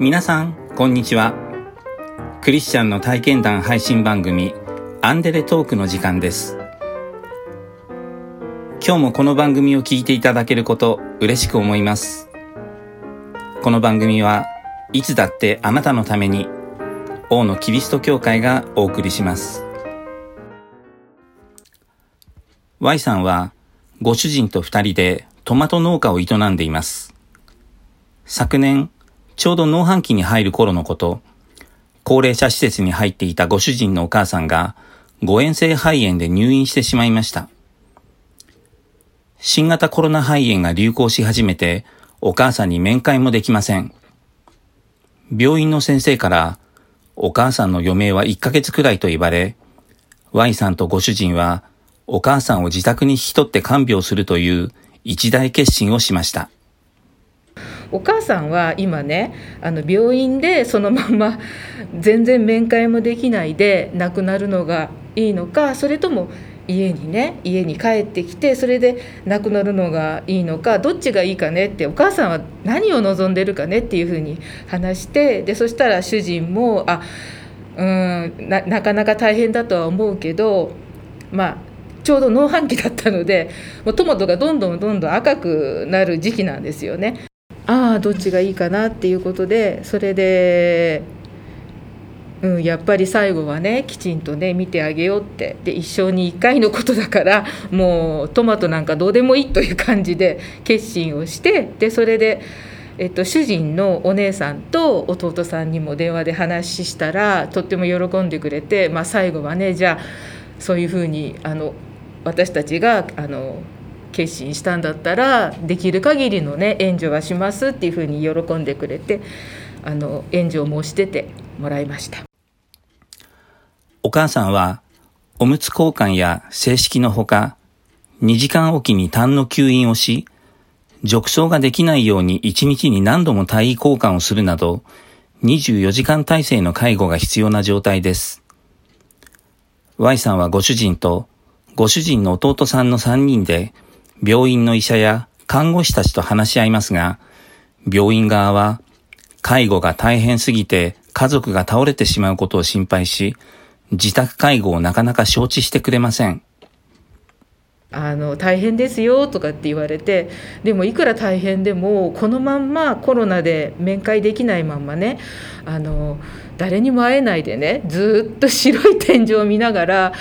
皆さん、こんにちは。クリスチャンの体験談配信番組、アンデレトークの時間です。今日もこの番組を聞いていただけること、嬉しく思います。この番組はいつだってあなたのために、王のキリスト教会がお送りします。Y さんは、ご主人と二人でトマト農家を営んでいます。昨年、ちょうど農繁期に入る頃のこと、高齢者施設に入っていたご主人のお母さんが、誤嚥性肺炎で入院してしまいました。新型コロナ肺炎が流行し始めて、お母さんに面会もできません。病院の先生から、お母さんの余命は1ヶ月くらいと言われ、Y さんとご主人は、お母さんを自宅に引き取って看病するという一大決心をしました。お母さんは今ねあの病院でそのまま 全然面会もできないで亡くなるのがいいのかそれとも家にね家に帰ってきてそれで亡くなるのがいいのかどっちがいいかねってお母さんは何を望んでるかねっていうふうに話してでそしたら主人もあうんなかなか大変だとは思うけどまあちょうど農繁期だったのでもうトマトがどんどんどんどん赤くなる時期なんですよね。ああどっちがいいかなっていうことでそれで、うん、やっぱり最後はねきちんとね見てあげようってで一生に1回のことだからもうトマトなんかどうでもいいという感じで決心をしてでそれで。えっと、主人のお姉さんと弟さんにも電話で話したらとっても喜んでくれて、まあ、最後はねじゃあそういうふうにあの私たちがあの決心したんだったらできる限りのね援助はしますっていうふうに喜んでくれてあの援助を申し出てもらいましたお母さんは、おむつ交換や正式のほか、2時間おきに痰の吸引をし、褥瘡ができないように1日に何度も体位交換をするなど、24時間体制の介護が必要な状態です。Y さんはご主人と、ご主人の弟さんの3人で、病院の医者や看護師たちと話し合いますが、病院側は、介護が大変すぎて家族が倒れてしまうことを心配し、自宅介護をなかなか承知してくれません。あの大変ですよとかって言われてでもいくら大変でもこのまんまコロナで面会できないまんまねあの誰にも会えないでねずっと白い天井を見ながら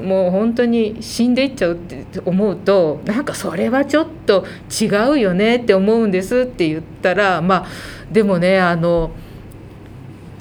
もう本当に死んでいっちゃうって思うとなんかそれはちょっと違うよねって思うんですって言ったらまあでもねあの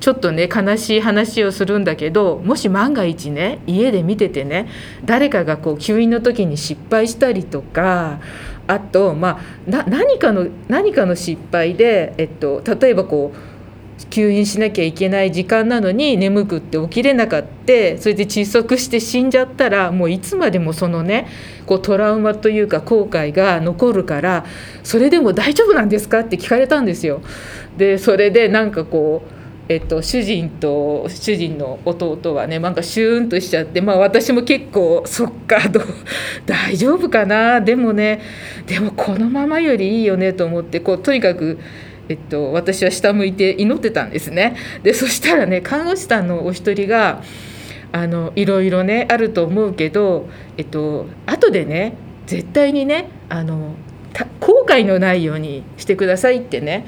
ちょっとね悲しい話をするんだけどもし万が一ね家で見ててね誰かがこう吸引の時に失敗したりとかあとまあ何かの何かの失敗で、えっと、例えばこう吸引しなきゃいけない時間なのに眠くって起きれなかったそれで窒息して死んじゃったらもういつまでもそのねこうトラウマというか後悔が残るからそれでも大丈夫なんですか？って聞かれたんですよ。でそれでなんかこうえっと、主人と主人の弟はねなんかシューンとしちゃって、まあ、私も結構そっかど 大丈夫かな？でもねでもこのままよりいいよねと思ってこうとにかく。えっと、私は下向いて祈ってたんですねでそしたらね看護師さんのお一人があのいろいろねあると思うけど、えっと後でね絶対にねあの後悔のないようにしてくださいってね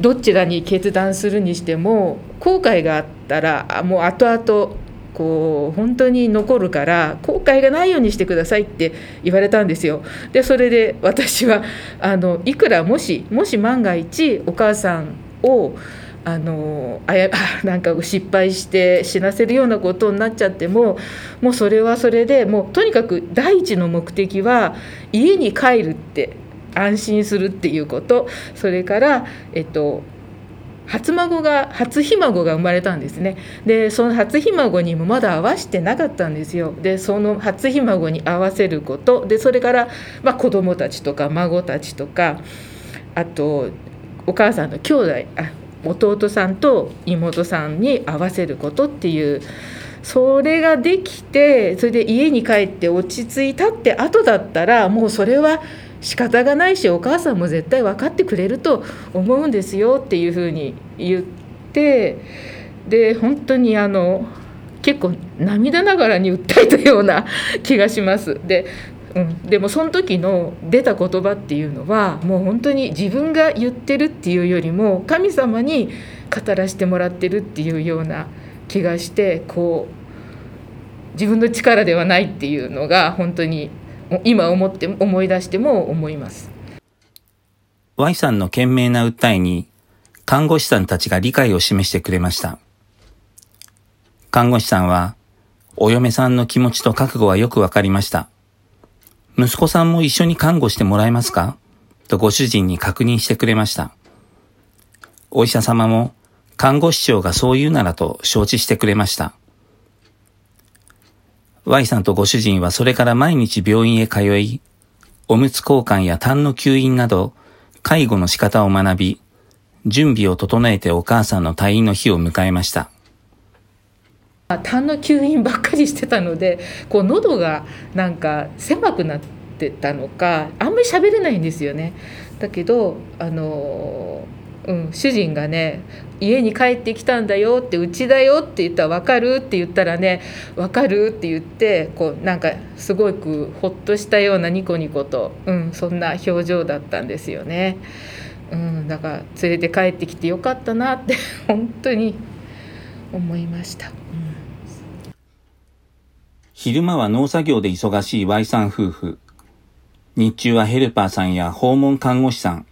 どちらに決断するにしても後悔があったらもう後々こう本当に残るから後悔がないようにしてくださいって言われたんですよ。でそれで私はあのいくらもしもし万が一お母さんをあのあや なんか失敗して死なせるようなことになっちゃってももうそれはそれでもうとにかく第一の目的は家に帰るって安心するっていうこと。それから、えっと、初孫が初ひ孫が生まれたんですね。でその初ひ孫にもまだ会わしてなかったんですよ。でその初ひ孫に会わせること。でそれから、まあ、子供たちとか孫たちとかあとお母さんの兄弟あ弟さんと妹さんに会わせることっていうそれができてそれで家に帰って落ち着いたって後だったらもうそれは仕方がないしお母さんも絶対分かってくれると思うんですよっていうふうに言ってで本当にあの結構涙ながらに訴えたような気がします。でうん、でもその時の出た言葉っていうのはもう本当に自分が言ってるっていうよりも神様に語らせてもらってるっていうような気がしてこう自分の力ではないっていうのが本当に今思って思い出しても思います。Y さんの懸命な訴えに看護師さんたちが理解を示してくれました。看護師さんはお嫁さんの気持ちと覚悟はよくわかりました。息子さんも一緒に看護してもらえますか？とご主人に確認してくれました。お医者様も看護師長がそう言うならと承知してくれました。Y さんとご主人はそれから毎日病院へ通い、おむつ交換や痰の吸引など、介護の仕方を学び、準備を整えてお母さんの退院の日を迎えました。痰の吸引ばっかりしてたのでこう喉がなんか狭くなってたのかあんまり喋れないんですよね。だけどあの、うん、主人がね「家に帰ってきたんだよ」って「うちだよ」って言ったら「分かる?」って言ったらね「分かる?」って言ってこうなんかすごくほっとしたようなニコニコと、うん、そんな表情だったんですよね。うん、だから連れて帰ってきてよかったなって 本当に思いました。うん昼間は農作業で忙しい Y さん夫婦。日中はヘルパーさんや訪問看護師さん、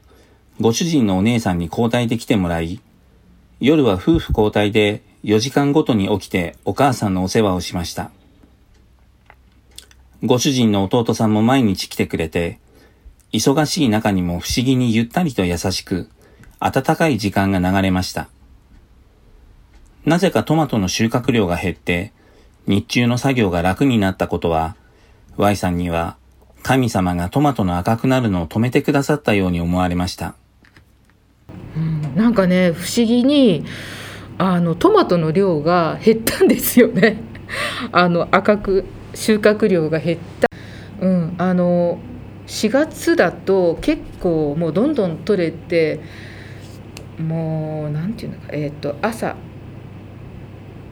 ご主人のお姉さんに交代で来てもらい、夜は夫婦交代で4時間ごとに起きてお母さんのお世話をしました。ご主人の弟さんも毎日来てくれて、忙しい中にも不思議にゆったりと優しく、温かい時間が流れました。なぜかトマトの収穫量が減って、日中の作業が楽になったことは、Y さんには神様がトマトの赤くなるのを止めてくださったように思われました。なんかね、不思議に、あの、トマトの量が減ったんですよね。あの、赤く、収穫量が減った。うん、あの、4月だと結構もうどんどん取れて、もう、なんていうのか、えっ、と、朝、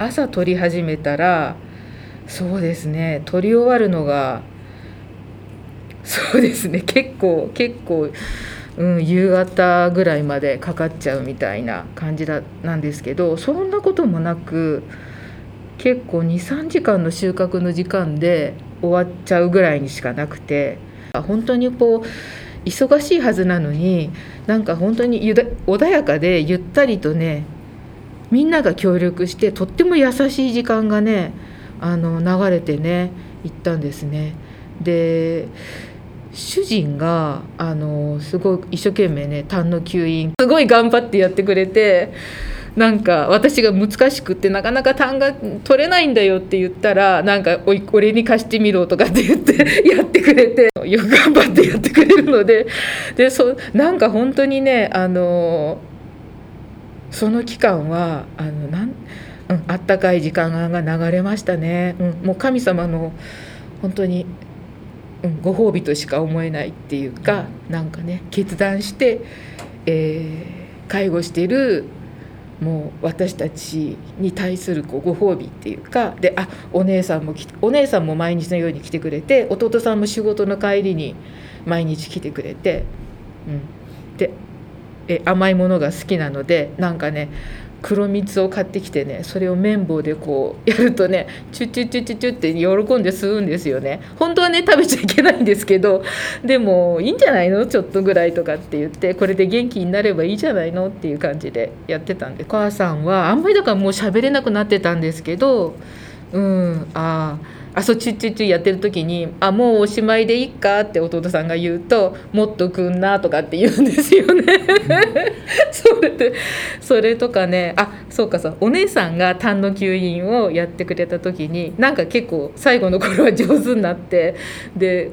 朝撮り始めたらそうですね撮り終わるのがそうですね結構結構、うん、夕方ぐらいまでかかっちゃうみたいな感じだなんですけどそんなこともなく結構23時間の収穫の時間で終わっちゃうぐらいにしかなくて本当にこう忙しいはずなのになんか本当に穏やかでゆったりとねみんなが協力してとっても優しい時間がねあの流れてね行ったんですね。で主人があのすごい一生懸命ね痰の吸引すごい頑張ってやってくれてなんか私が難しくってなかなか痰が取れないんだよって言ったらなんかおい俺に貸してみろとかって言って やってくれてよく頑張ってやってくれるのででそなんか本当にねあのその期間はあのなん、うん、あったかい時間が流れましたね、うん、もう神様の本当に、うん、ご褒美としか思えないっていうかなんかね決断して、えー、介護しているもう私たちに対するこうご褒美っていうかであお姉さんもお姉さんも毎日のように来てくれて弟さんも仕事の帰りに毎日来てくれて、うん、でえ甘いものが好きなのでなんかね黒蜜を買ってきてねそれを綿棒でこうやるとねチュッチュッチュッチュッチュって喜んで吸うんですよね。本当はね食べちゃいけないんですけどでもいいんじゃないの？ちょっとぐらいとかって言ってこれで元気になればいいじゃないの？っていう感じでやってたんでお母さんはあんまりだからもう喋れなくなってたんですけどうんあああそチュッチュッチュやってる時に「あもうおしまいでいっか」って弟さんが言うと「もっとくんな」とかって言うんですよね。それでそれとかねあそうかそうお姉さんが痰の吸引をやってくれた時になんか結構最後の頃は上手になってで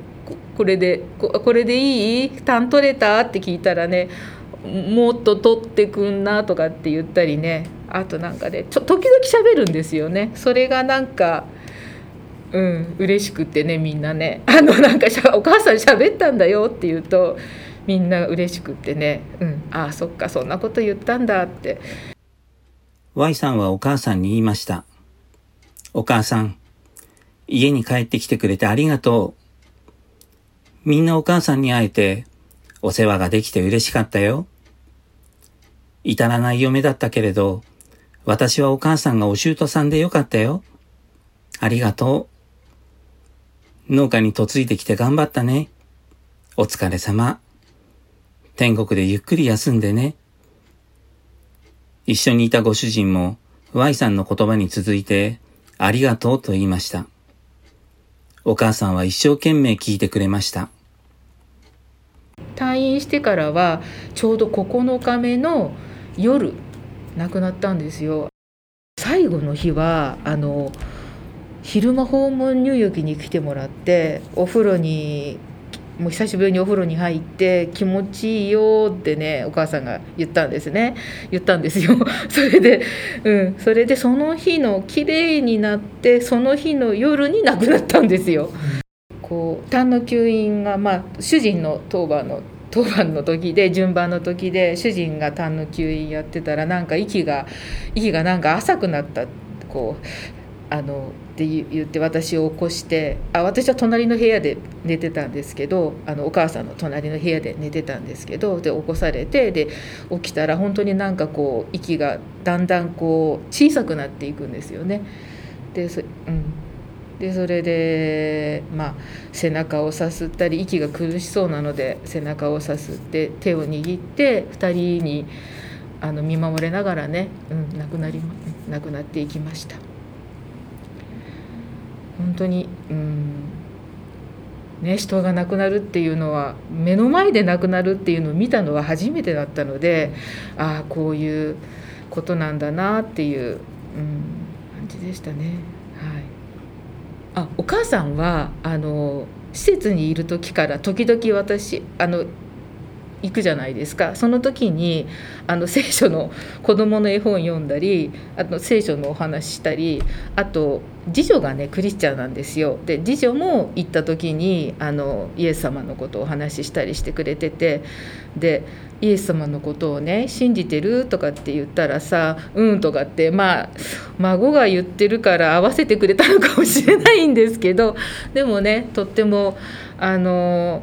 これでこれでいい？痰取れた？って聞いたらねもっと取ってくんなとかって言ったりね。あとなんかねちょ時々喋るんですよね。それがなんかうん嬉しくてねみんなね あのなんかしゃお母さん喋ったんだよって言うとみんな嬉しくってねうんああそっかそんなこと言ったんだって Y さんはお母さんに言いました。お母さん、家に帰ってきてくれてありがとう。みんなお母さんに会えて、お世話ができて嬉しかったよ。至らない嫁だったけれど、私はお母さんがお姑さんでよかったよ。ありがとう。農家に嫁いできて頑張ったね。お疲れ様。天国でゆっくり休んでね。一緒にいたご主人も Y さんの言葉に続いてありがとうと言いました。お母さんは一生懸命聞いてくれました。退院してからはちょうど9日目の夜亡くなったんですよ最後の日はあの昼間訪問入浴に来てもらってお風呂にもう久しぶりにお風呂に入って気持ちいいよってねお母さんが言ったんですね。言ったんですよ。それでうん。それでその日の綺麗になってその日の夜に亡くなったんですよ。こう痰の吸引がまあ主人の当番の当番の時で順番の時で主人が痰の吸引やってたらなんか息が息がなんか浅くなった。こうあのって言って私を起こしてあ私は隣の部屋で寝てたんですけどあのお母さんの隣の部屋で寝てたんですけどで起こされてで起きたら本当になんかこう息がだんだんこう小さくなっていくんですよね。でそ,、うん、でそれで、まあ、背中をさすったり息が苦しそうなので背中をさすって手を握って2人にあの見守れながらね、うん、亡くなり亡くなっていきました。本当にうんね人が亡くなるっていうのは目の前で亡くなるっていうのを見たのは初めてだったのでああこういうことなんだなっていう、うん、感じでしたね。はい、あお母さんはあの施設にいる時から時々私あの行くじゃないですか。その時にあの聖書の子どもの絵本読んだりあと聖書のお話したりあと次女がねクリスチャンなんですよ。で次女も行った時にあのイエス様のことをお話ししたりしてくれててでイエス様のことをね信じてるとかって言ったらさ「うん」とかってまあ孫が言ってるから合わせてくれたのかもしれないんですけどでもねとってもあの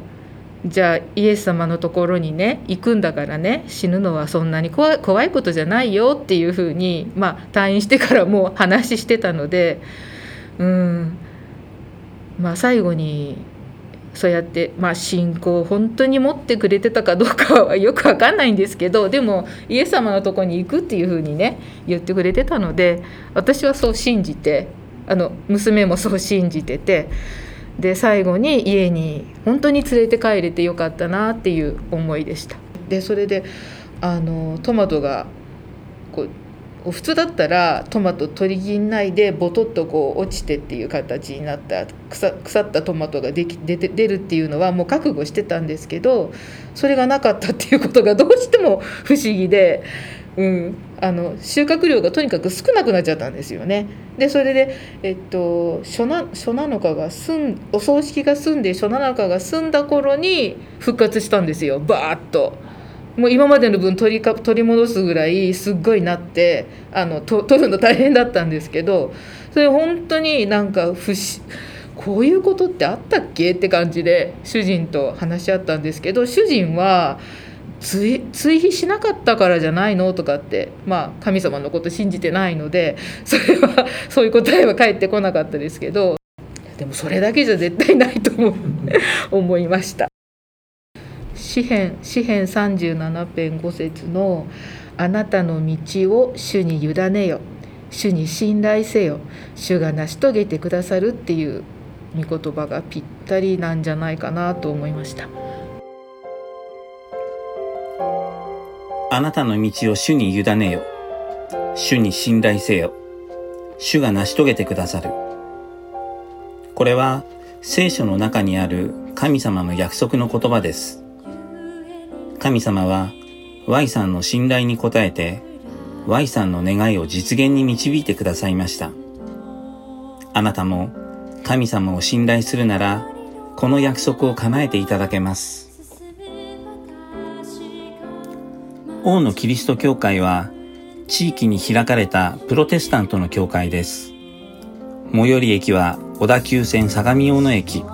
じゃあイエス様のところにね行くんだからね死ぬのはそんなに怖いことじゃないよっていうふうに、まあ、退院してからもう話してたのでうんまあ最後にそうやって、まあ、信仰を本当に持ってくれてたかどうかはよく分かんないんですけどでもイエス様のとこに行くっていうふうにね言ってくれてたので私はそう信じてあの娘もそう信じてて。で最後に家に本当に連れて帰れてよかったなっていう思いでしたでそれであのトマトがこう普通だったらトマト取り切んないでボトッとこう落ちてっていう形になった腐腐ったトマトができ出て出るっていうのはもう覚悟してたんですけどそれがなかったっていうことがどうしても不思議で。うん、あの収穫量がとにかく少なくなっちゃったんですよね。でそれで、えっと、初な初七日が済んお葬式が済んで初七日が済んだ頃に復活したんですよバーッと。もう今までの分取りか取り戻すぐらいすっごいなってあのと取るの大変だったんですけどそれ本当になんか不思こういうことってあったっけ？って感じで主人と話し合ったんですけど主人は追追肥しなかったからじゃないのとかってまあ神様のこと信じてないので それはそういう答えは返ってこなかったですけどでもそれだけじゃ絶対ないと思う 思いました。詩編詩編37編5節の「あなたの道を主に委ねよ主に信頼せよ主が成し遂げてくださる」っていう御言葉がぴったりなんじゃないかなと思いました。あなたの道を主に委ねよ。主に信頼せよ。主が成し遂げてくださる。これは聖書の中にある神様の約束の言葉です。神様は Y さんの信頼に応えて Y さんの願いを実現に導いてくださいました。あなたも神様を信頼するなら、この約束を叶えていただけます。王のキリスト教会は、地域に開かれたプロテスタントの教会です。最寄り駅は小田急線相模大野駅。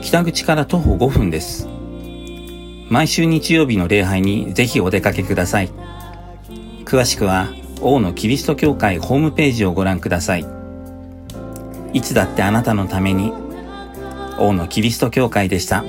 北口から徒歩5分です。毎週日曜日の礼拝にぜひお出かけください。詳しくは、王のキリスト教会ホームページをご覧ください。いつだってあなたのために、王のキリスト教会でした。